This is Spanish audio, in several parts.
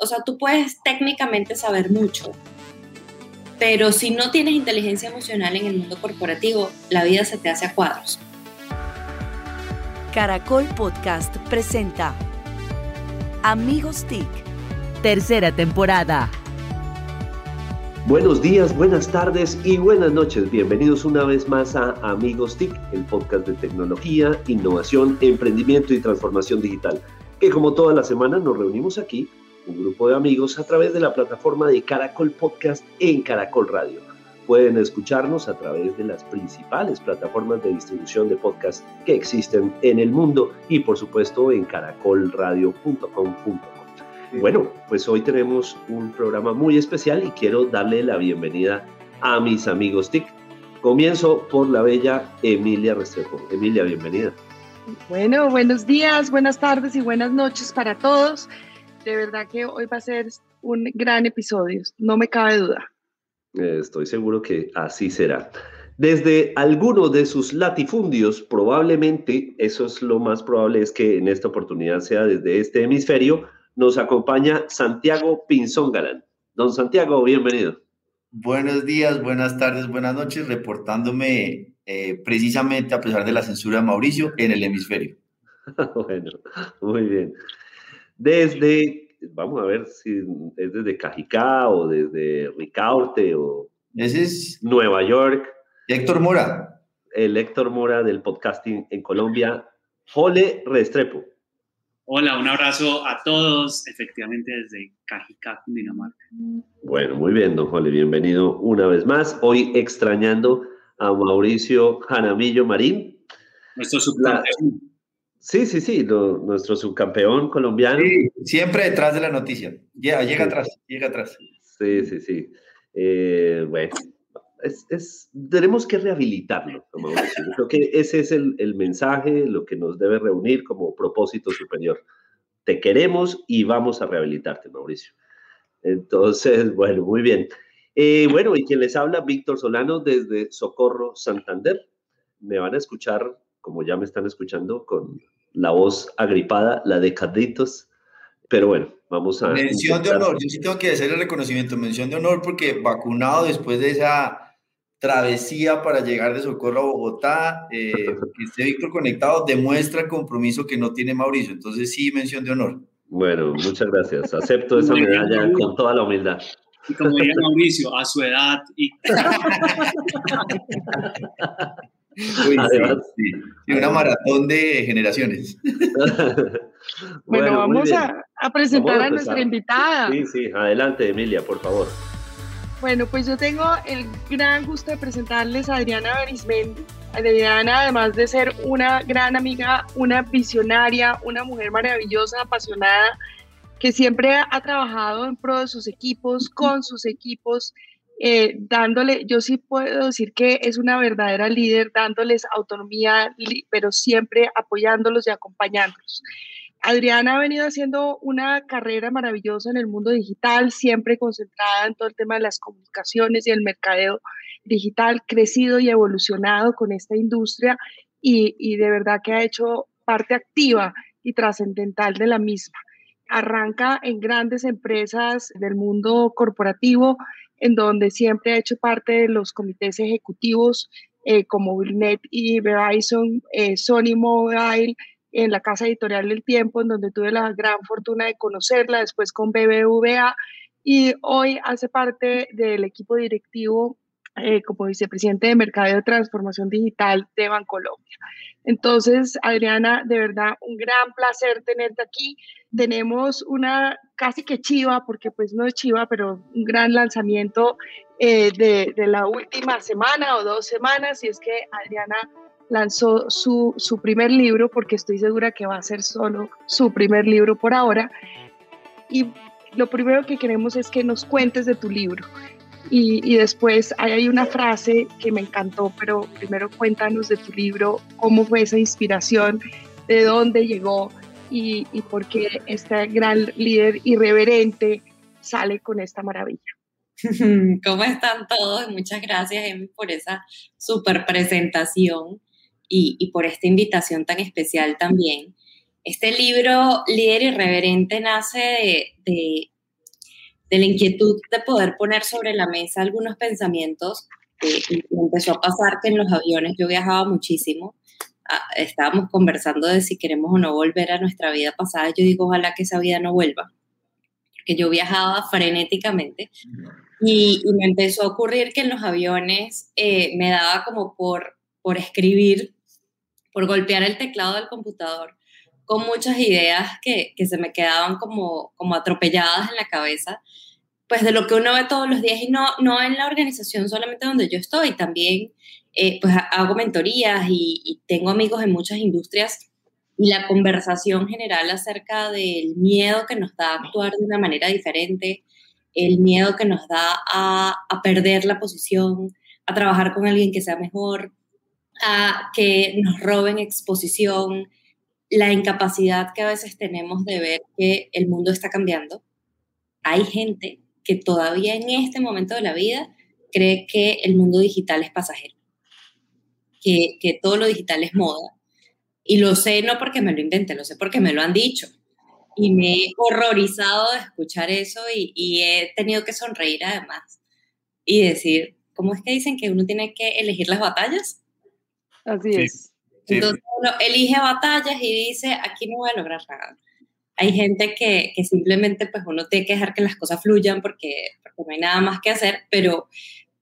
o sea, tú puedes técnicamente saber mucho, pero si no tienes inteligencia emocional en el mundo corporativo, la vida se te hace a cuadros. Caracol Podcast presenta Amigos TIC, tercera temporada. Buenos días, buenas tardes y buenas noches. Bienvenidos una vez más a Amigos TIC, el podcast de tecnología, innovación, emprendimiento y transformación digital, que como toda la semana nos reunimos aquí un grupo de amigos a través de la plataforma de Caracol Podcast en Caracol Radio. Pueden escucharnos a través de las principales plataformas de distribución de podcast que existen en el mundo y por supuesto en caracolradio.com.com. Bueno, pues hoy tenemos un programa muy especial y quiero darle la bienvenida a mis amigos TIC. Comienzo por la bella Emilia Restrepo. Emilia, bienvenida. Bueno, buenos días, buenas tardes y buenas noches para todos de verdad que hoy va a ser un gran episodio, no me cabe duda. Estoy seguro que así será. Desde alguno de sus latifundios, probablemente, eso es lo más probable, es que en esta oportunidad sea desde este hemisferio, nos acompaña Santiago Pinzón Galán. Don Santiago, bienvenido. Buenos días, buenas tardes, buenas noches, reportándome eh, precisamente a pesar de la censura de Mauricio en el hemisferio. bueno, muy bien desde, vamos a ver si es desde Cajicá o desde Ricaurte o Ese es Nueva York. Héctor Mora. El Héctor Mora del podcasting en Colombia. Jole Restrepo. Hola, un abrazo a todos, efectivamente desde Cajicá, Dinamarca. Bueno, muy bien, don Jole, bienvenido una vez más. Hoy extrañando a Mauricio Janamillo Marín. Nuestro subcampeón. Sí, sí, sí, nuestro subcampeón colombiano. siempre detrás de la noticia. Llega, llega atrás, llega atrás. Sí, sí, sí. Eh, bueno, es, tenemos que rehabilitarlo, Mauricio. Creo que ese es el, el, mensaje, lo que nos debe reunir como propósito superior. Te queremos y vamos a rehabilitarte, Mauricio. Entonces, bueno, muy bien. Eh, bueno, y quien les habla, Víctor Solano desde Socorro, Santander. Me van a escuchar como ya me están escuchando, con la voz agripada, la de Carlitos. Pero bueno, vamos a... Mención de honor, yo sí tengo que hacer el reconocimiento, mención de honor porque vacunado después de esa travesía para llegar de Socorro a Bogotá, eh, que esté Víctor conectado, demuestra el compromiso que no tiene Mauricio. Entonces sí, mención de honor. Bueno, muchas gracias. Acepto esa medalla con toda la humildad. Y como diría Mauricio, a su edad y... una maratón de generaciones. bueno, vamos a, presentar a, nuestra invitada. Sí, sí, adelante Emilia, por favor. Bueno, pues yo tengo el gran gusto de presentarles a Adriana Berismendi. Adriana, además de ser una gran amiga, una visionaria, una mujer maravillosa, apasionada, que siempre ha trabajado en pro de sus equipos, con sus equipos, eh, dándole, yo sí puedo decir que es una verdadera líder, dándoles autonomía, pero siempre apoyándolos y acompañándolos. Adriana ha venido haciendo una carrera maravillosa en el mundo digital, siempre concentrada en todo el tema de las comunicaciones y el mercadeo digital, crecido y evolucionado con esta industria y, y de verdad que ha hecho parte activa y trascendental de la misma. Arranca en grandes empresas del mundo corporativo en donde siempre ha hecho parte de los comités ejecutivos eh, como Billnet y Verizon, eh, Sony Mobile, en la casa editorial del tiempo, en donde tuve la gran fortuna de conocerla, después con BBVA, y hoy hace parte del equipo directivo eh, como vicepresidente de Mercado de Transformación Digital de Bancolombia. Entonces, Adriana, de verdad, un gran placer tenerte aquí. Tenemos una casi que chiva, porque pues no es chiva, pero un gran lanzamiento eh, de, de, la última semana o dos semanas, y es que Adriana lanzó su, su primer libro, porque estoy segura que va a ser solo su primer libro por ahora. Y lo primero que queremos es que nos cuentes de tu libro. Y, después hay una frase que me encantó, pero primero cuéntanos de tu libro, cómo fue esa inspiración, de dónde llegó y, y por qué este gran líder irreverente sale con esta maravilla. ¿Cómo están todos? Muchas gracias, Emi, por esa super presentación y, y, por esta invitación tan especial también. Este libro, Líder Irreverente, nace de, de de la inquietud de poder poner sobre la mesa algunos pensamientos. Eh, empezó a pasar que en los aviones yo viajaba muchísimo. Ah, estábamos conversando de si queremos o no volver a nuestra vida pasada. Yo digo, ojalá que esa vida no vuelva. Porque yo viajaba frenéticamente y, me empezó a ocurrir que en los aviones eh, me daba como por, por escribir, por golpear el teclado del computador con muchas ideas que, que, se me quedaban como, como atropelladas en la cabeza, pues de lo que uno ve todos los días y no, no en la organización solamente donde yo estoy, también eh, pues hago mentorías y, tengo amigos en muchas industrias y la conversación general acerca del miedo que nos da actuar de una manera diferente, el miedo que nos da a, a perder la posición, a trabajar con alguien que sea mejor, a que nos roben exposición, la incapacidad que a veces tenemos de ver que el mundo está cambiando. Hay gente que todavía en este momento de la vida cree que el mundo digital es pasajero, que, que todo lo digital es moda. Y lo sé no porque me lo invente, lo sé porque me lo han dicho. Y me he horrorizado de escuchar eso y, y he tenido que sonreír además y decir, ¿cómo es que dicen que uno tiene que elegir las batallas? Así es. Entonces uno elige batallas y dice, aquí no voy a lograr nada. Hay gente que, que, simplemente pues uno tiene que dejar que las cosas fluyan porque, porque no hay nada más que hacer, pero,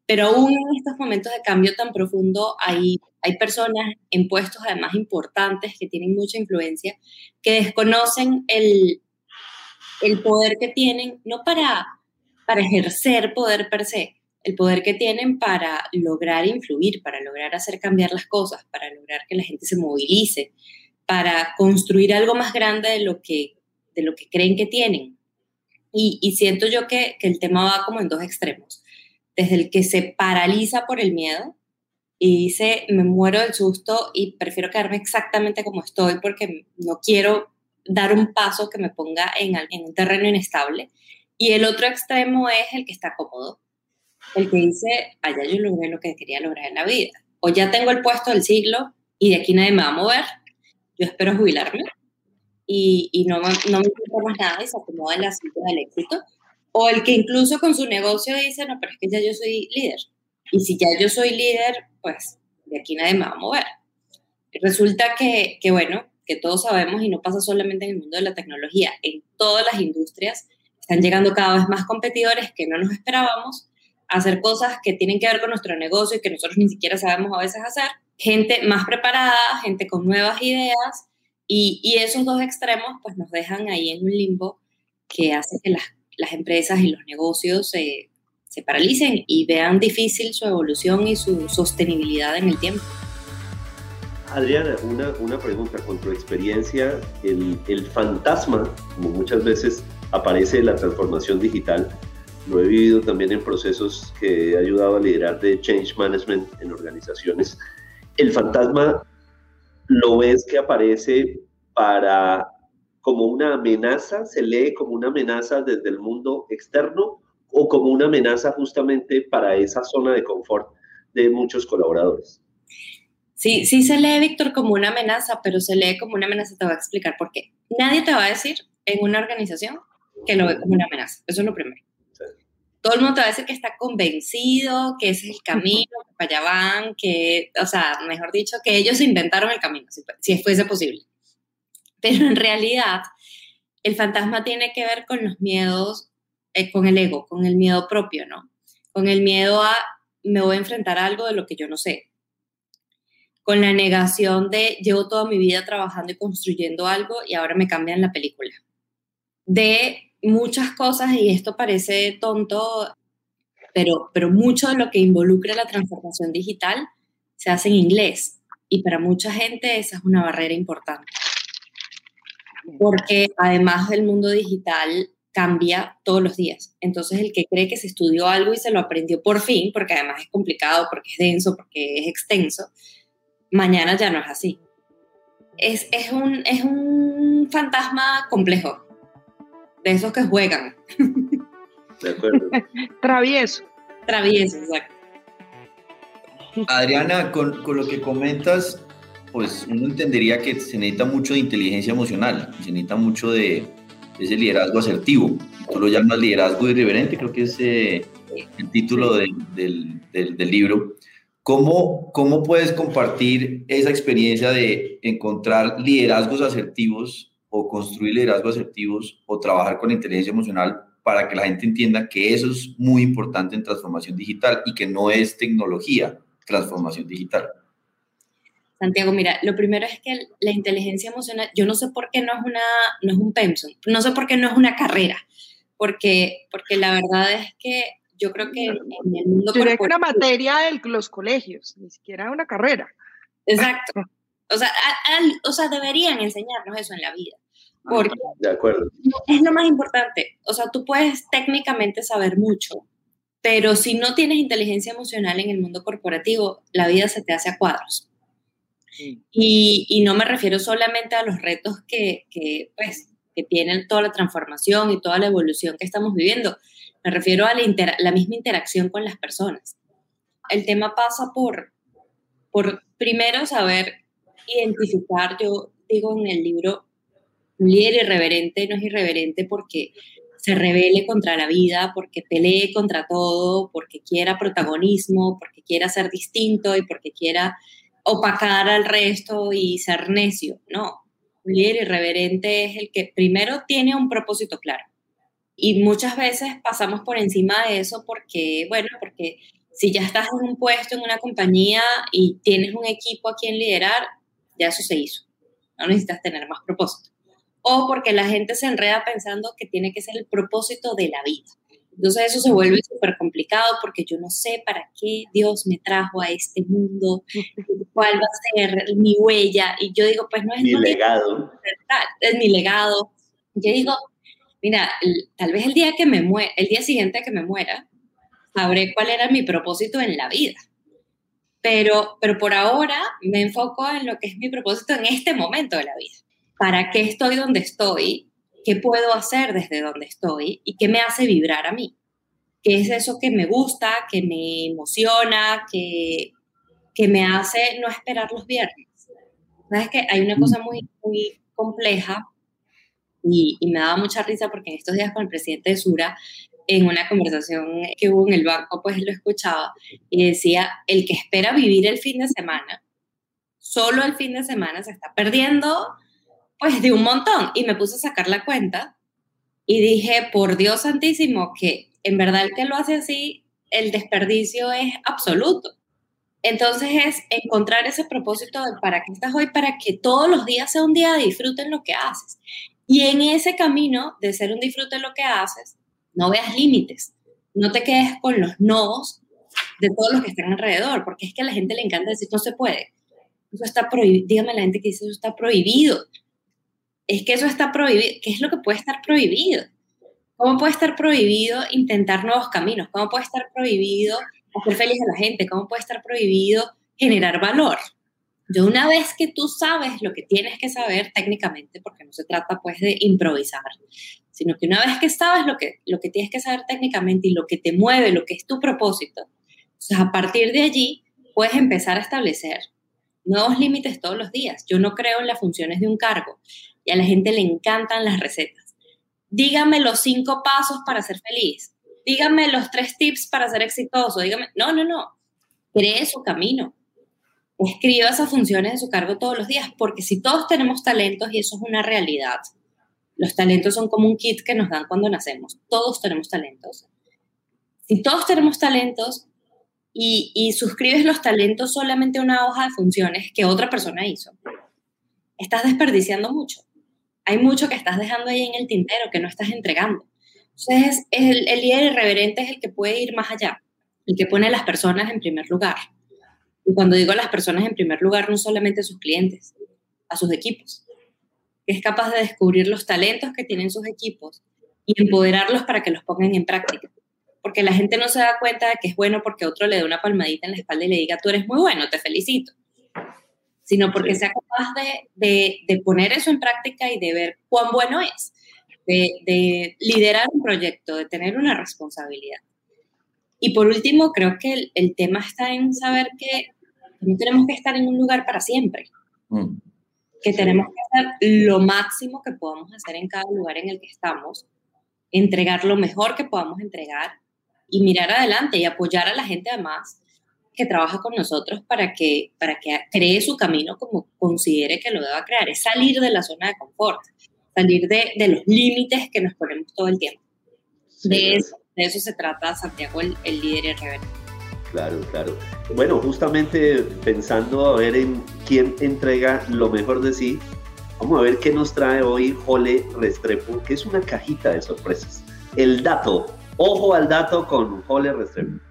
pero aún en estos momentos de cambio tan profundo hay, hay personas en puestos además importantes que tienen mucha influencia, que desconocen el, el poder que tienen, no para, para ejercer poder per se, el poder que tienen para lograr influir, para lograr hacer cambiar las cosas, para lograr que la gente se movilice, para construir algo más grande de lo que, de lo que creen que tienen. Y, siento yo que, el tema va como en dos extremos. Desde el que se paraliza por el miedo y dice, me muero del susto y prefiero quedarme exactamente como estoy porque no quiero dar un paso que me ponga en un terreno inestable. Y el otro extremo es el que está cómodo, el que dice, allá yo logré lo que quería lograr en la vida. O ya tengo el puesto del siglo y de aquí nadie me va a mover. Yo espero jubilarme y, y no, no me importa más nada y se acomoda en la silla del éxito. O el que incluso con su negocio dice, no, pero es que ya yo soy líder. Y si ya yo soy líder, pues de aquí nadie me va a mover. Resulta que, que bueno, que todos sabemos y no pasa solamente en el mundo de la tecnología, en todas las industrias están llegando cada vez más competidores que no nos esperábamos hacer cosas que tienen que ver con nuestro negocio y que nosotros ni siquiera sabemos a veces hacer, gente más preparada, gente con nuevas ideas y, y esos dos extremos pues nos dejan ahí en un limbo que hace que las, las empresas y los negocios se, se paralicen y vean difícil su evolución y su sostenibilidad en el tiempo. Adriana, una, una pregunta con tu experiencia, el, el fantasma, como muchas veces aparece en la transformación digital, lo he vivido también en procesos que he ayudado a liderar de change management en organizaciones. El fantasma lo ves que aparece para como una amenaza, se lee como una amenaza desde el mundo externo o como una amenaza justamente para esa zona de confort de muchos colaboradores. Sí, sí se lee, Víctor, como una amenaza, pero se lee como una amenaza, te voy a explicar por qué. Nadie te va a decir en una organización que lo ve como una amenaza, eso es lo primero todo el mundo te va a decir que está convencido, que ese es el camino, que para allá van, que, o sea, mejor dicho, que ellos inventaron el camino, si, fuese posible. Pero en realidad, el fantasma tiene que ver con los miedos, eh, con el ego, con el miedo propio, ¿no? Con el miedo a me voy a enfrentar a algo de lo que yo no sé. Con la negación de llevo toda mi vida trabajando y construyendo algo y ahora me cambian la película. De muchas cosas, y esto parece tonto, pero, pero mucho de lo que involucra la transformación digital se hace en inglés. Y para mucha gente esa es una barrera importante. Porque además del mundo digital cambia todos los días. Entonces el que cree que se estudió algo y se lo aprendió por fin, porque además es complicado, porque es denso, porque es extenso, mañana ya no es así. Es, es, un, es un fantasma complejo de esos que juegan. De acuerdo. Travieso. Travieso, exacto. Adriana, con, con, lo que comentas, pues uno entendería que se necesita mucho de inteligencia emocional, se necesita mucho de ese liderazgo asertivo. tú lo llamas liderazgo irreverente, creo que es eh, el título del, del, del, libro. ¿Cómo, ¿Cómo puedes compartir esa experiencia de encontrar liderazgos asertivos o construir liderazgos asertivos o trabajar con inteligencia emocional para que la gente entienda que eso es muy importante en transformación digital y que no es tecnología, transformación digital? Santiago, mira, lo primero es que la inteligencia emocional, yo no sé por qué no es, una, no es un pensum, no sé por qué no es una carrera, porque, porque la verdad es que yo creo que en el mundo creo que una materia de los colegios, ni siquiera una carrera. Exacto. O sea, o sea, deberían enseñarnos eso en la vida. Porque de acuerdo. es lo más importante. O sea, tú puedes técnicamente saber mucho, pero si no tienes inteligencia emocional en el mundo corporativo, la vida se te hace a cuadros. Y, y, no me refiero solamente a los retos que, que, pues, que tienen toda la transformación y toda la evolución que estamos viviendo. Me refiero a la, la misma interacción con las personas. El tema pasa por, por primero saber identificar, yo digo en el libro, líder irreverente no es irreverente porque se revele contra la vida, porque pelee contra todo, porque quiera protagonismo, porque quiera ser distinto y porque quiera opacar al resto y ser necio. No, un líder irreverente es el que primero tiene un propósito claro. Y muchas veces pasamos por encima de eso porque, bueno, porque si ya estás en un puesto, en una compañía y tienes un equipo a quien liderar, ya eso se hizo. No necesitas tener más propósito. O porque la gente se enreda pensando que tiene que ser el propósito de la vida. Entonces eso se vuelve súper complicado porque yo no sé para qué Dios me trajo a este mundo, cuál va a ser mi huella. Y yo digo, pues no es mi legado. Es mi legado. Yo digo, mira, tal vez el día que me muera, el día siguiente que me muera, sabré cuál era mi propósito en la vida. Pero, pero por ahora me enfoco en lo que es mi propósito en este momento de la vida. ¿Para qué estoy donde estoy? qué puedo hacer desde donde estoy y qué me hace vibrar a mí. ¿Qué es eso que me gusta, que me emociona, que, que me hace no esperar los viernes? ¿Sabes que Hay una cosa muy, muy compleja y, y, me daba mucha risa porque en estos días con el presidente de Sura, en una conversación que hubo en el banco, pues lo escuchaba y decía, el que espera vivir el fin de semana, solo el fin de semana se está perdiendo pues de un montón. Y me puse a sacar la cuenta y dije, por Dios santísimo, que en verdad el que lo hace así, el desperdicio es absoluto. Entonces es encontrar ese propósito de para qué estás hoy, para que todos los días sea un día de disfrute en lo que haces. Y en ese camino de ser un disfrute en lo que haces, no veas límites, no te quedes con los nodos de todos los que están alrededor, porque es que a la gente le encanta decir no se puede. Eso está prohibido. Dígame la gente que dice eso está prohibido es que eso está prohibido. ¿Qué es lo que puede estar prohibido? ¿Cómo puede estar prohibido intentar nuevos caminos? ¿Cómo puede estar prohibido hacer feliz a la gente? ¿Cómo puede estar prohibido generar valor? Yo una vez que tú sabes lo que tienes que saber técnicamente, porque no se trata pues de improvisar, sino que una vez que sabes lo que, lo que tienes que saber técnicamente y lo que te mueve, lo que es tu propósito, entonces a partir de allí puedes empezar a establecer nuevos límites todos los días. Yo no creo en las funciones de un cargo y a la gente le encantan las recetas. Dígame los cinco pasos para ser feliz. Dígame los tres tips para ser exitoso. Dígame, no, no, no. Cree su camino. Escriba esas funciones de su cargo todos los días, porque si todos tenemos talentos, y eso es una realidad, los talentos son como un kit que nos dan cuando nacemos. Todos tenemos talentos. Si todos tenemos talentos y, y suscribes los talentos solamente a una hoja de funciones que otra persona hizo, estás desperdiciando mucho hay mucho que estás dejando ahí en el tintero, que no estás entregando. Entonces, el, el líder irreverente es el que puede ir más allá, el que pone a las personas en primer lugar. Y cuando digo a las personas en primer lugar, no solamente a sus clientes, a sus equipos. Es capaz de descubrir los talentos que tienen sus equipos y empoderarlos para que los pongan en práctica. Porque la gente no se da cuenta de que es bueno porque otro le dé una palmadita en la espalda y le diga, tú eres muy bueno, te felicito sino porque sea capaz de, de, poner eso en práctica y de ver cuán bueno es, de, de, liderar un proyecto, de tener una responsabilidad. Y por último, creo que el, el tema está en saber que no tenemos que estar en un lugar para siempre, mm. que tenemos que hacer lo máximo que podamos hacer en cada lugar en el que estamos, entregar lo mejor que podamos entregar y mirar adelante y apoyar a la gente además que trabaja con nosotros para que, para que cree su camino como considere que lo deba crear. Es salir de la zona de confort, salir de, de los límites que nos ponemos todo el tiempo. de, eso, de eso se trata Santiago, el, el líder irreverente. Claro, claro. Bueno, justamente pensando a ver en quién entrega lo mejor de sí, vamos a ver qué nos trae hoy Jole Restrepo, que es una cajita de sorpresas. El dato, ojo al dato con Jole Restrepo.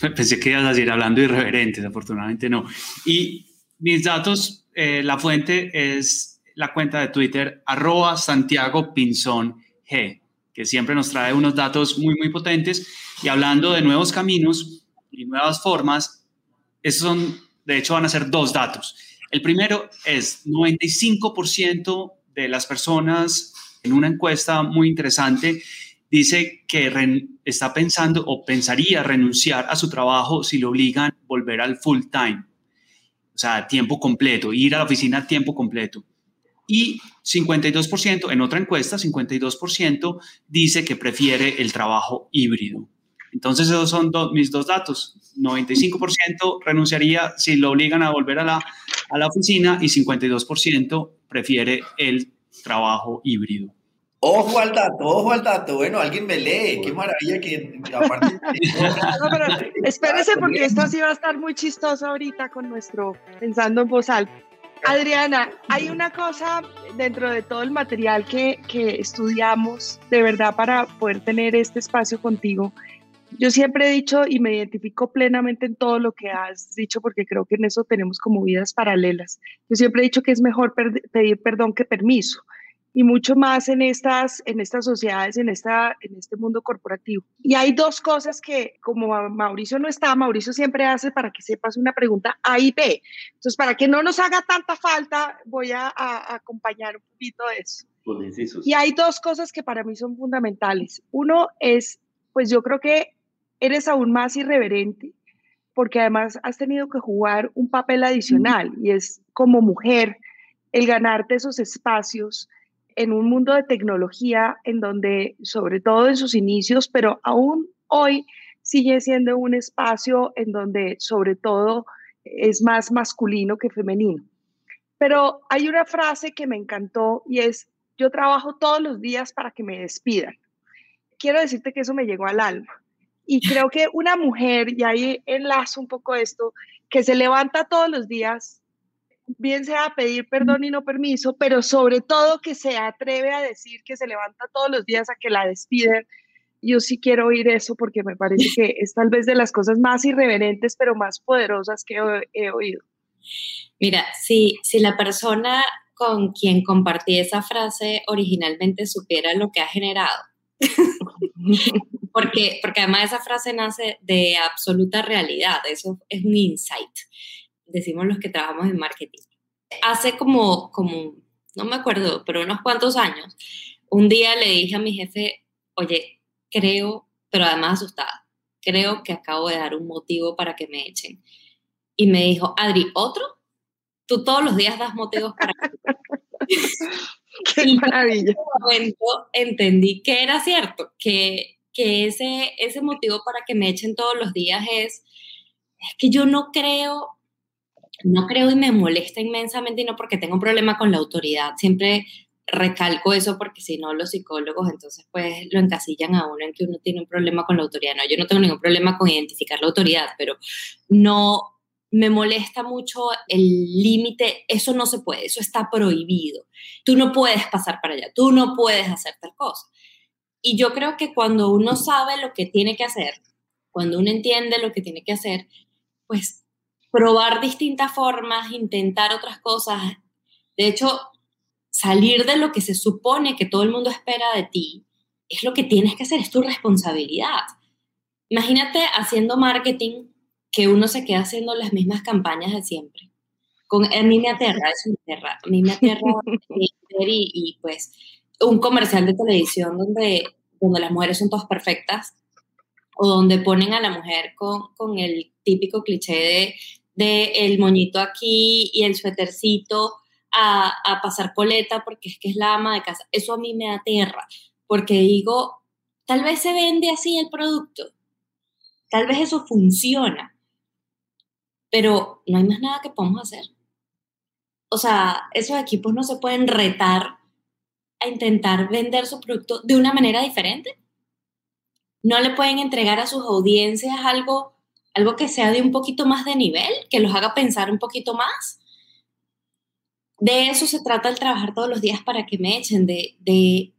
Pensé que ibas a decir hablando irreverentes, afortunadamente no. Y mis datos, eh, la fuente es la cuenta de Twitter, arroba Santiago Pinzón G, que siempre nos trae unos datos muy, muy potentes. Y hablando de nuevos caminos y nuevas formas, esos son, de hecho, van a ser dos datos. El primero es 95% de las personas en una encuesta muy interesante dice que está pensando o pensaría renunciar a su trabajo si lo obligan a volver al full time, o sea, tiempo completo, ir a la oficina a tiempo completo. Y 52%, en otra encuesta, 52% dice que prefiere el trabajo híbrido. Entonces, esos son mis dos datos. 95% renunciaría si lo obligan a volver a la, a la oficina y 52% prefiere el trabajo híbrido. Ojo al dato, ojo al dato. Bueno, alguien me lee. Qué maravilla que aparte. espérese porque esto sí va a estar muy chistoso ahorita con nuestro pensando en voz alta. Adriana, hay una cosa dentro de todo el material que, que estudiamos, de verdad, para poder tener este espacio contigo. Yo siempre he dicho y me identifico plenamente en todo lo que has dicho porque creo que en eso tenemos como vidas paralelas. Yo siempre he dicho que es mejor pedir perdón que permiso y mucho más en estas, en estas sociedades, en, esta, en este mundo corporativo. Y hay dos cosas que, como Mauricio no está, Mauricio siempre hace para que sepas una pregunta A y B. Entonces, para que no nos haga tanta falta, voy a, acompañar un poquito de eso. Y hay dos cosas que para mí son fundamentales. Uno es, pues yo creo que eres aún más irreverente porque además has tenido que jugar un papel adicional y es como mujer el ganarte esos espacios en un mundo de tecnología en donde, sobre todo en sus inicios, pero aún hoy sigue siendo un espacio en donde, sobre todo, es más masculino que femenino. Pero hay una frase que me encantó y es, yo trabajo todos los días para que me despidan. Quiero decirte que eso me llegó al alma. Y creo que una mujer, y ahí enlazo un poco esto, que se levanta todos los días bien sea a pedir perdón y no permiso, pero sobre todo que se atreve a decir que se levanta todos los días a que la despiden. Yo sí quiero oír eso porque me parece que es tal vez de las cosas más irreverentes, pero más poderosas que he, oído. Mira, si, si la persona con quien compartí esa frase originalmente supiera lo que ha generado, porque, porque además esa frase nace de absoluta realidad, eso es un insight decimos los que trabajamos en marketing. Hace como, como, no me acuerdo, pero unos cuantos años, un día le dije a mi jefe, oye, creo, pero además asustada, creo que acabo de dar un motivo para que me echen. Y me dijo, Adri, ¿otro? Tú todos los días das motivos para Qué maravilla. En ese momento entendí que era cierto, que, que ese, ese motivo para que me echen todos los días es, es que yo no creo no creo y me molesta inmensamente y no porque tengo un problema con la autoridad. Siempre recalco eso porque si no los psicólogos entonces pues lo encasillan a uno en que uno tiene un problema con la autoridad. No, yo no tengo ningún problema con identificar la autoridad, pero no me molesta mucho el límite, eso no se puede, eso está prohibido. Tú no puedes pasar para allá, tú no puedes hacer tal cosa. Y yo creo que cuando uno sabe lo que tiene que hacer, cuando uno entiende lo que tiene que hacer, pues probar distintas formas, intentar otras cosas. De hecho, salir de lo que se supone que todo el mundo espera de ti es lo que tienes que hacer, es tu responsabilidad. Imagínate haciendo marketing que uno se queda haciendo las mismas campañas de siempre. Con, a mí me aterra, eso me aterra. A mí me aterra y, y, pues un comercial de televisión donde, donde las mujeres son todas perfectas o donde ponen a la mujer con, con el típico cliché de de el moñito aquí y el suétercito a, a pasar coleta porque es que es la ama de casa. Eso a mí me aterra, porque digo, tal vez se vende así el producto, tal vez eso funciona, pero no hay más nada que podamos hacer. O sea, esos equipos no se pueden retar a intentar vender su producto de una manera diferente. No le pueden entregar a sus audiencias algo, algo que sea de un poquito más de nivel, que los haga pensar un poquito más. De eso se trata el trabajar todos los días para que me echen, de, de,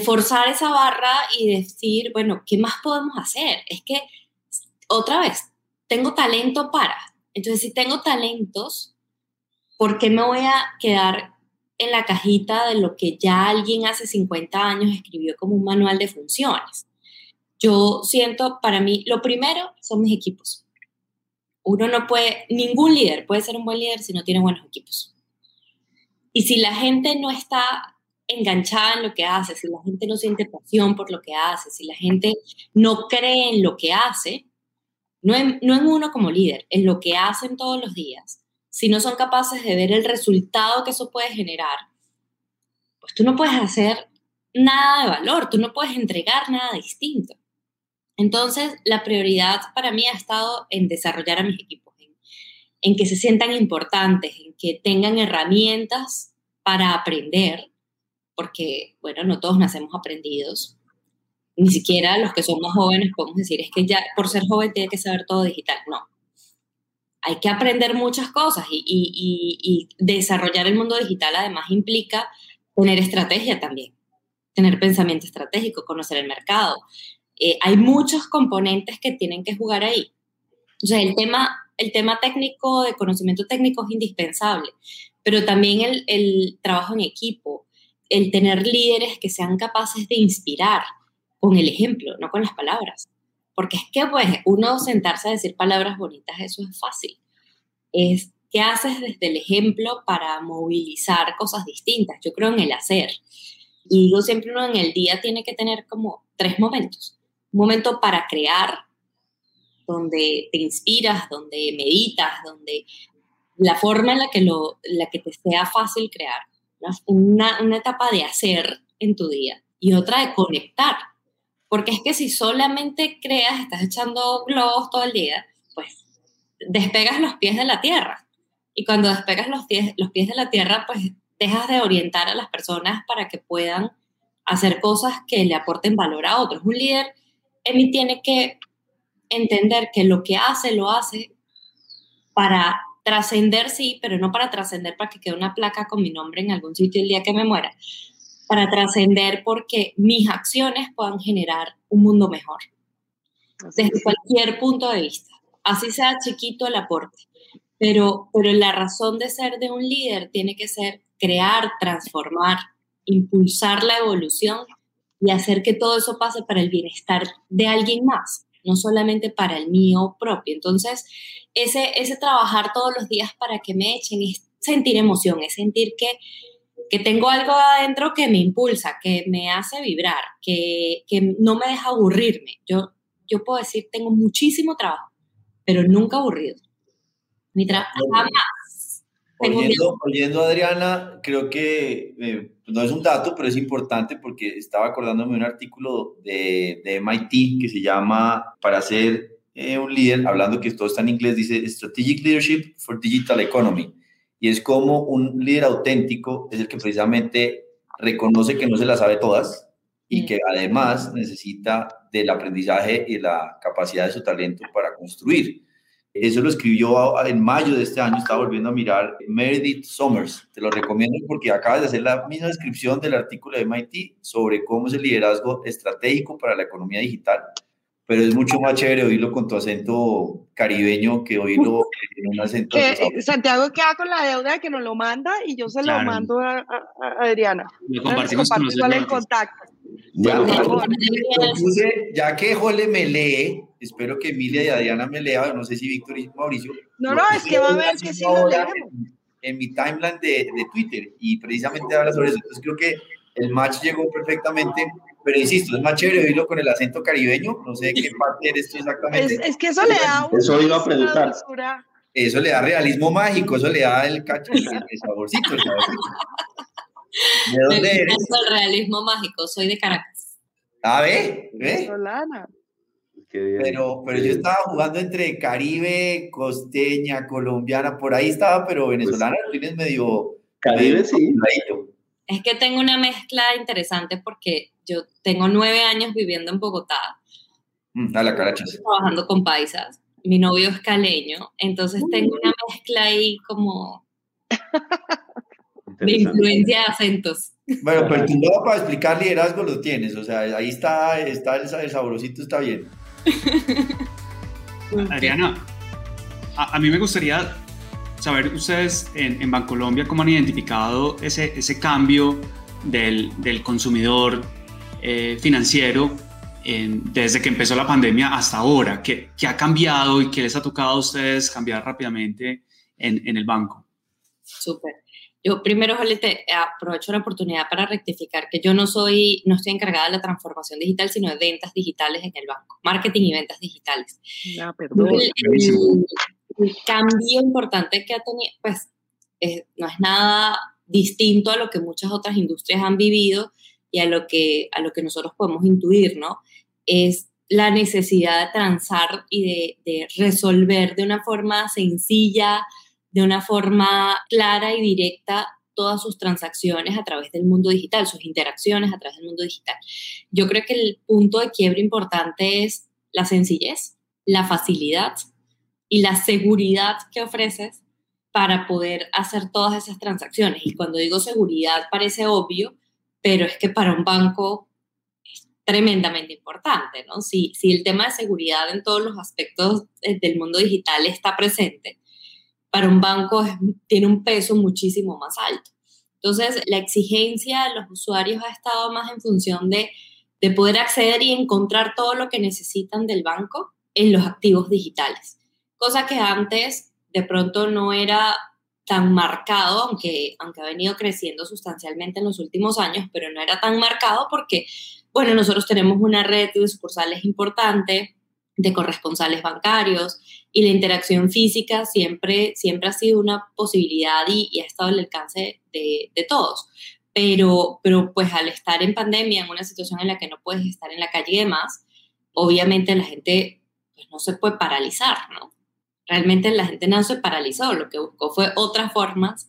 forzar esa barra y decir, bueno, ¿qué más podemos hacer? Es que, otra vez, tengo talento para. Entonces, si tengo talentos, ¿por qué me voy a quedar en la cajita de lo que ya alguien hace 50 años escribió como un manual de funciones. Yo siento, para mí, lo primero son mis equipos. Uno no puede, ningún líder puede ser un buen líder si no tiene buenos equipos. Y si la gente no está enganchada en lo que hace, si la gente no siente pasión por lo que hace, si la gente no cree en lo que hace, no en, no en uno como líder, en lo que hacen todos los días, si no son capaces de ver el resultado que eso puede generar, pues tú no puedes hacer nada de valor, tú no puedes entregar nada distinto. Entonces, la prioridad para mí ha estado en desarrollar a mis equipos, en, que se sientan importantes, en que tengan herramientas para aprender, porque, bueno, no todos nacemos aprendidos. Ni siquiera los que somos jóvenes podemos decir, es que ya por ser joven tiene que saber todo digital. No, hay que aprender muchas cosas y, desarrollar el mundo digital además implica tener estrategia también, tener pensamiento estratégico, conocer el mercado. Eh, hay muchos componentes que tienen que jugar ahí. O sea, el tema, el tema técnico, de conocimiento técnico es indispensable, pero también el, el trabajo en equipo, el tener líderes que sean capaces de inspirar con el ejemplo, no con las palabras. Porque es que, pues, uno sentarse a decir palabras bonitas, eso es fácil. Es qué haces desde el ejemplo para movilizar cosas distintas. Yo creo en el hacer. Y digo siempre uno en el día tiene que tener como tres momentos. Un momento para crear, donde te inspiras, donde meditas, donde la forma en la que, lo, la que te sea fácil crear. Una, una etapa de hacer en tu día y otra de conectar porque es que si solamente creas, estás echando globos todo el día, pues despegas los pies de la tierra. Y cuando despegas los pies, los pies de la tierra, pues dejas de orientar a las personas para que puedan hacer cosas que le aporten valor a otros. Un líder, Emi, tiene que entender que lo que hace, lo hace para trascender, sí, pero no para trascender para que quede una placa con mi nombre en algún sitio el día que me muera, para trascender porque mis acciones puedan generar un mundo mejor, desde cualquier punto de vista, así sea chiquito el aporte. Pero, pero la razón de ser de un líder tiene que ser crear, transformar, impulsar la evolución y hacer que todo eso pase para el bienestar de alguien más, no solamente para el mío propio. Entonces, ese, ese trabajar todos los días para que me echen es sentir emoción, es sentir que que tengo algo adentro que me impulsa, que me hace vibrar, que, que no me deja aburrirme. Yo, yo puedo decir, tengo muchísimo trabajo, pero nunca aburrido. Mi trabajo jamás. Oyendo, oyendo, a Adriana, creo que eh, no es un dato, pero es importante porque estaba acordándome de un artículo de, de MIT que se llama Para ser eh, un líder, hablando que todo está en inglés, dice Strategic Leadership for Digital Economy y es como un líder auténtico es el que precisamente reconoce que no se las sabe todas y que además necesita del aprendizaje y la capacidad de su talento para construir. Eso lo escribió en mayo de este año, estaba volviendo a mirar Meredith Summers. Te lo recomiendo porque acaba de hacer la misma descripción del artículo de MIT sobre cómo es el liderazgo estratégico para la economía digital pero es mucho más chévere oírlo con tu acento caribeño que oírlo en un acento... Que, Santiago queda con la deuda de que nos lo manda y yo se lo mando a, Adriana. Lo compartimos con los el contacto. Ya, ya que Jole me lee, espero que Emilia y Adriana me lean, no sé si Víctor y Mauricio. No, no, es que va a ver que sí lo leemos. En, mi timeline de, de Twitter y precisamente habla sobre eso. Entonces creo que el match llegó perfectamente pero insisto, es más chévere oírlo con el acento caribeño, no sé de qué parte eres tú exactamente. Es, que eso le da un, Eso iba a preguntar. Eso le da realismo mágico, eso le da el cacho, el, saborcito, el saborcito. ¿De dónde eres? El realismo mágico, soy de Caracas. A ver, ¿ve? Bien. Pero, pero yo estaba jugando entre Caribe, costeña, colombiana, por ahí estaba, pero venezolana lo tienes medio. Caribe, medio sí. Es que tengo una mezcla interesante porque yo tengo nueve años viviendo en Bogotá, Mm, a la carachas. trabajando con paisas. Mi novio es caleño, entonces tengo una mezcla ahí como de influencia de acentos. Bueno, pero tu lado para explicar liderazgo lo tienes, o sea, ahí está, está el, el saborosito, está bien. Adriana, a, a mí me gustaría saber ustedes en, en Bancolombia cómo han identificado ese, ese cambio del, del consumidor eh, financiero en- desde que empezó la pandemia hasta ahora. ¿Qué, qué ha cambiado y qué les ha tocado a ustedes cambiar rápidamente en, en el banco? Súper. Yo primero, te aprovecho la oportunidad para rectificar que yo no soy, no estoy encargada de la transformación digital, sino de ventas digitales en el banco, marketing y ventas digitales. Ya, perdón. El, el- el cambio importante que ha tenido, pues eh, no es nada distinto a lo que muchas otras industrias han vivido y a lo que, a lo que nosotros podemos intuir, ¿no? Es la necesidad de transar y de, de resolver de una forma sencilla, de una forma clara y directa todas sus transacciones a través del mundo digital, sus interacciones a través del mundo digital. Yo creo que el punto de quiebre importante es la sencillez, la facilidad y la seguridad que ofreces para poder hacer todas esas transacciones. Y cuando digo seguridad parece obvio, pero es que para un banco es tremendamente importante, ¿no? Si, si el tema de seguridad en todos los aspectos eh, del mundo digital está presente, para un banco tiene un peso muchísimo más alto. Entonces, la exigencia de los usuarios ha estado más en función de, de poder acceder y encontrar todo lo que necesitan del banco en los activos digitales cosa que antes de pronto no era tan marcado, aunque, aunque ha venido creciendo sustancialmente en los últimos años, pero no era tan marcado porque, bueno, nosotros tenemos una red de sucursales importante, de corresponsales bancarios, y la interacción física siempre, siempre ha sido una posibilidad y, ha estado al alcance de, de todos. Pero, pero pues al estar en pandemia, en una situación en la que no puedes estar en la calle y demás, obviamente la gente pues, no se puede paralizar, ¿no? Realmente la gente no se paralizó, lo que buscó fue otras formas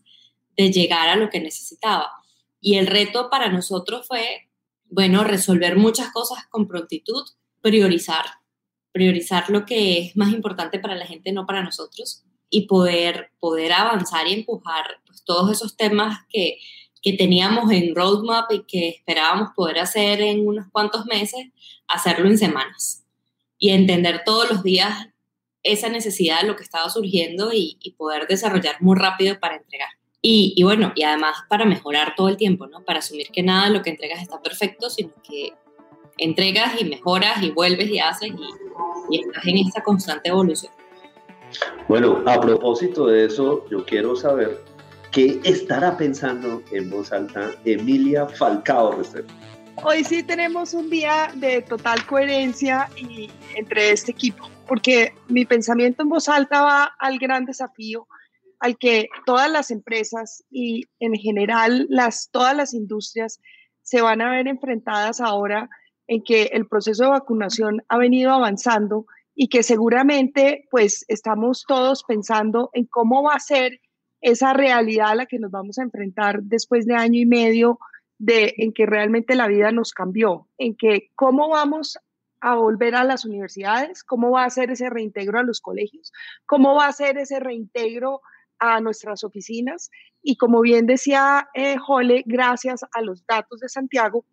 de llegar a lo que necesitaba. Y el reto para nosotros fue, bueno, resolver muchas cosas con prontitud, priorizar, priorizar lo que es más importante para la gente, no para nosotros, y poder, poder avanzar y empujar pues, todos esos temas que, que teníamos en roadmap y que esperábamos poder hacer en unos cuantos meses, hacerlo en semanas y entender todos los días esa necesidad de lo que estaba surgiendo y, poder desarrollar muy rápido para entregar. Y, y, bueno, y además para mejorar todo el tiempo, ¿no? Para asumir que nada de lo que entregas está perfecto, sino que entregas y mejoras y vuelves y haces y, y estás en esta constante evolución. Bueno, a propósito de eso, yo quiero saber qué estará pensando en voz alta Emilia Falcao Restrepo. Hoy sí tenemos un día de total coherencia y entre este equipo, porque mi pensamiento en voz alta va al gran desafío al que todas las empresas y en general las, todas las industrias se van a ver enfrentadas ahora en que el proceso de vacunación ha venido avanzando y que seguramente pues estamos todos pensando en cómo va a ser esa realidad a la que nos vamos a enfrentar después de año y medio de en que realmente la vida nos cambió, en que cómo vamos a volver a las universidades, cómo va a ser ese reintegro a los colegios, cómo va a ser ese reintegro a nuestras oficinas. Y como bien decía eh, Jole, gracias a los datos de Santiago,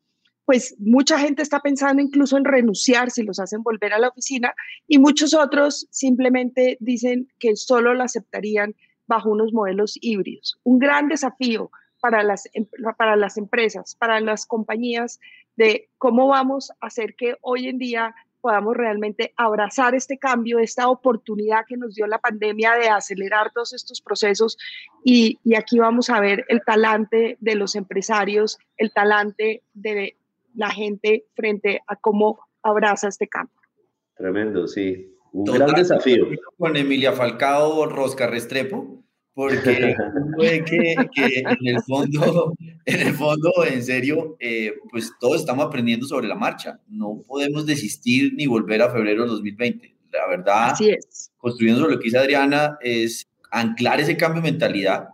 pues mucha gente está pensando incluso en renunciar si los hacen volver a la oficina y muchos otros simplemente dicen que solo lo aceptarían bajo unos modelos híbridos. Un gran desafío para las, para las empresas, para las compañías, de cómo vamos a hacer que hoy en día podamos realmente abrazar este cambio, esta oportunidad que nos dio la pandemia de acelerar todos estos procesos. Y, y aquí vamos a ver el talante de los empresarios, el talante de la gente frente a cómo abraza este cambio. Tremendo, sí. Un Total, gran desafío. Con Emilia Falcao Rosca Restrepo, porque puede que, que, en el fondo, en el fondo, en serio, eh, pues todos estamos aprendiendo sobre la marcha. No podemos desistir ni volver a febrero de 2020. La verdad, Así es. construyendo sobre lo que dice Adriana, es anclar ese cambio de mentalidad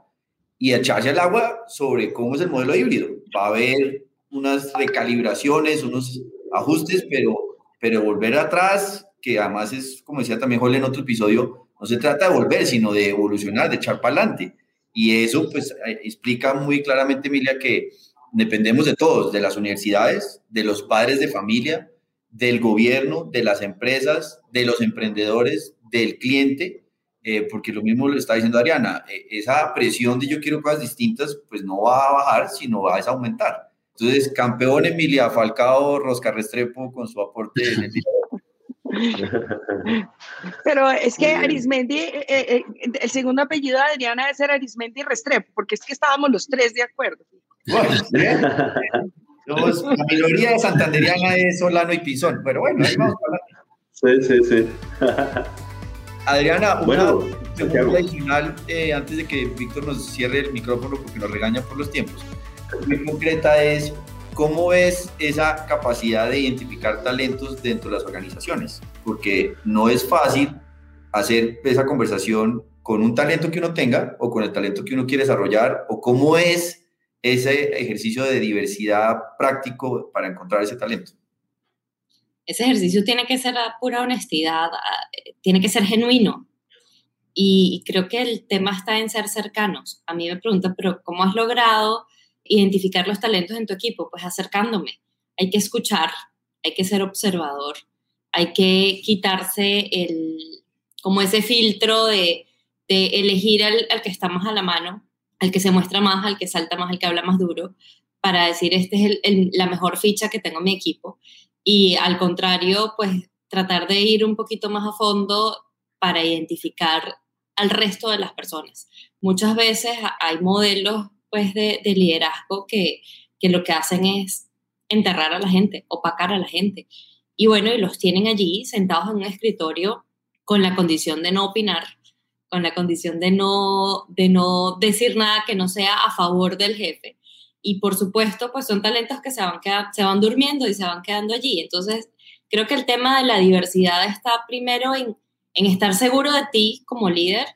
y echarse al agua sobre cómo es el modelo híbrido. Va a haber unas recalibraciones, unos ajustes, pero, pero volver atrás, que además es, como decía también Jorge en otro episodio, no se trata de volver, sino de evolucionar, de echar para adelante. Y eso pues eh, explica muy claramente, Emilia, que dependemos de todos, de las universidades, de los padres de familia, del gobierno, de las empresas, de los emprendedores, del cliente, eh, porque lo mismo lo está diciendo Ariana, eh, esa presión de yo quiero cosas distintas, pues no va a bajar, sino va a aumentar. Entonces, campeón Emilia Falcao Rosca Restrepo con su aporte en el Pero es que Arismendi, eh, eh, el segundo apellido de Adriana debe ser Arismendi Restrepo, porque es que estábamos los tres de acuerdo. Bueno, Los, la minoría de santanderiana es Solano y Pinzón, pero bueno, ahí vamos Sí, sí, sí. Adriana, una Bueno, pregunta adicional eh, antes de que Víctor nos cierre el micrófono porque nos regaña por los tiempos. Muy concreta es, ¿cómo ves esa capacidad de identificar talentos dentro de las organizaciones? Porque no es fácil hacer esa conversación con un talento que uno tenga o con el talento que uno quiere desarrollar o cómo es ese ejercicio de diversidad práctico para encontrar ese talento. Ese ejercicio tiene que ser a pura honestidad, tiene que ser genuino. Y creo que el tema está en ser cercanos. A mí me preguntan, pero ¿cómo has logrado identificar los talentos en tu equipo? Pues acercándome. Hay que escuchar, hay que ser observador, hay que quitarse el, como ese filtro de, elegir al, que está más a la mano, al que se muestra más, al que salta más, al que habla más duro, para decir, este es la mejor ficha que tengo en mi equipo. Y al contrario, pues tratar de ir un poquito más a fondo para identificar al resto de las personas. Muchas veces ha- hay modelos pues de, de liderazgo que, que lo que hacen es enterrar a la gente, opacar a la gente. Y bueno, y los tienen allí sentados en un escritorio con la condición de no opinar, con la condición de no, de no decir nada que no sea a favor del jefe. Y por supuesto, pues son talentos que se van, queda- se van durmiendo y se van quedando allí. Entonces, creo que el tema de la diversidad está primero en, en estar seguro de ti como líder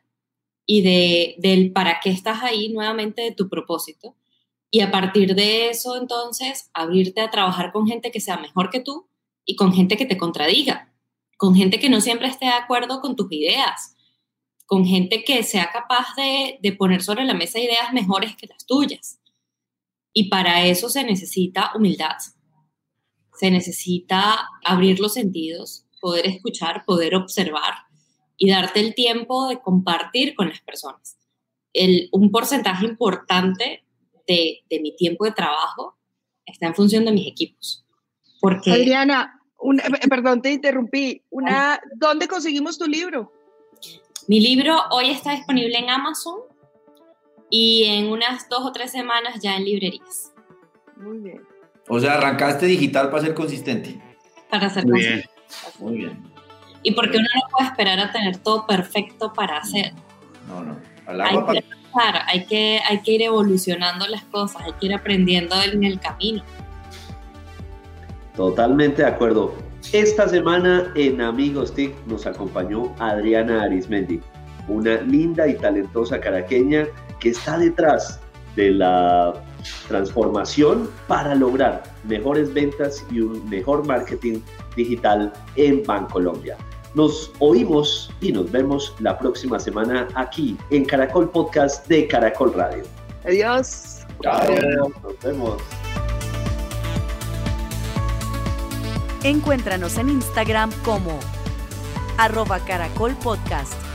y de, del para qué estás ahí nuevamente, de tu propósito. Y a partir de eso, entonces, abrirte a trabajar con gente que sea mejor que tú y con gente que te contradiga, con gente que no siempre esté de acuerdo con tus ideas, con gente que sea capaz de, de poner sobre la mesa ideas mejores que las tuyas. Y para eso se necesita humildad, se necesita abrir los sentidos, poder escuchar, poder observar y darte el tiempo de compartir con las personas. El, un porcentaje importante de, de mi tiempo de trabajo está en función de mis equipos. Porque Adriana, una- eh, perdón, te interrumpí. Una, ¿Dónde conseguimos tu libro? mi libro hoy está disponible en Amazon y en unas dos o tres semanas ya en librerías. Muy bien. O sea, arrancaste digital para ser consistente. Para ser Muy bien. Muy bien. Y porque uno no puede esperar a tener todo perfecto para hacer. No, no. Al Hay que, hay, que, hay que ir evolucionando las cosas, hay que ir aprendiendo en el camino. Totalmente de acuerdo. Esta semana en Amigos TIC nos acompañó Adriana Arismendi, una linda y talentosa caraqueña que está detrás de la transformación para lograr mejores ventas y un mejor marketing digital en Bancolombia. Nos oímos y nos vemos la próxima semana aquí en Caracol Podcast de Caracol Radio. Adiós. Chao. Nos vemos. Encuéntranos en Instagram como arroba caracol podcast.